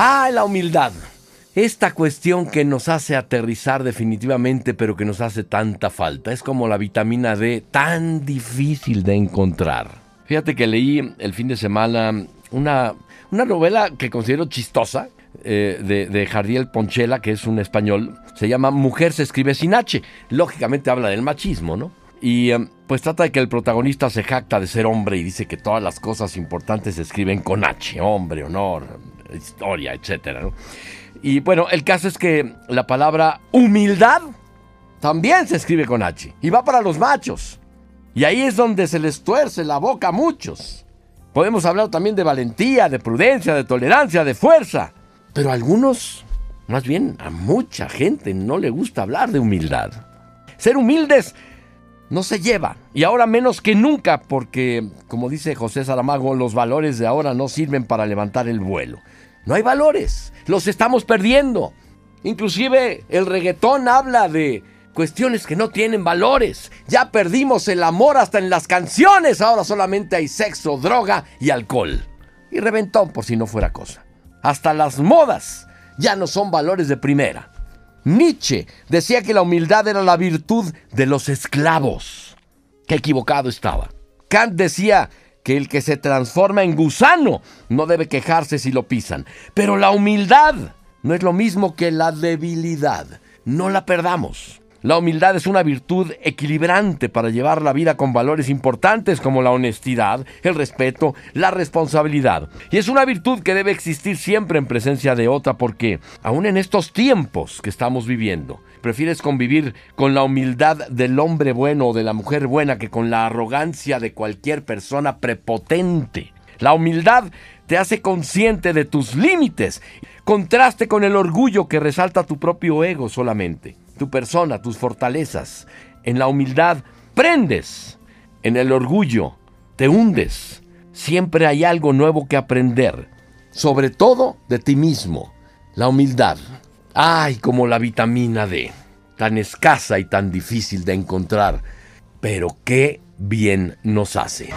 Ah, la humildad. Esta cuestión que nos hace aterrizar definitivamente, pero que nos hace tanta falta. Es como la vitamina D, tan difícil de encontrar. Fíjate que leí el fin de semana una, una novela que considero chistosa, eh, de, Jardiel Ponchela, que es un español, se llama Mujer se escribe sin H. Lógicamente habla del machismo, ¿no? Y eh, pues trata de que el protagonista se jacta de ser hombre y dice que todas las cosas importantes se escriben con H, hombre, honor, historia, etc. ¿no? Y bueno, el caso es que la palabra humildad también se escribe con H. Y va para los machos. Y ahí es donde se les tuerce la boca a muchos. Podemos hablar también de valentía, de prudencia, de tolerancia, de fuerza. Pero a algunos, más bien a mucha gente, no le gusta hablar de humildad. Ser humildes no se lleva. Y ahora menos que nunca, porque, como dice José Saramago, los valores de ahora no sirven para levantar el vuelo. No hay valores, los estamos perdiendo. Inclusive el reggaetón habla de cuestiones que no tienen valores. Ya perdimos el amor hasta en las canciones, ahora solamente hay sexo, droga y alcohol. Y reventón por si no fuera cosa. Hasta las modas ya no son valores de primera. Nietzsche decía que la humildad era la virtud de los esclavos. Qué equivocado estaba. Kant decía que el que se transforma en gusano no debe quejarse si lo pisan. Pero la humildad no es lo mismo que la debilidad. No la perdamos. La humildad es una virtud equilibrante para llevar la vida con valores importantes como la honestidad, el respeto, la responsabilidad. Y es una virtud que debe existir siempre en presencia de otra porque, aun en estos tiempos que estamos viviendo, prefieres convivir con la humildad del hombre bueno o de la mujer buena que con la arrogancia de cualquier persona prepotente. La humildad te hace consciente de tus límites, contraste con el orgullo que resalta tu propio ego solamente tu persona, tus fortalezas. En la humildad prendes, en el orgullo te hundes. Siempre hay algo nuevo que aprender, sobre todo de ti mismo. La humildad. Ay, como la vitamina D, tan escasa y tan difícil de encontrar, pero qué bien nos hace.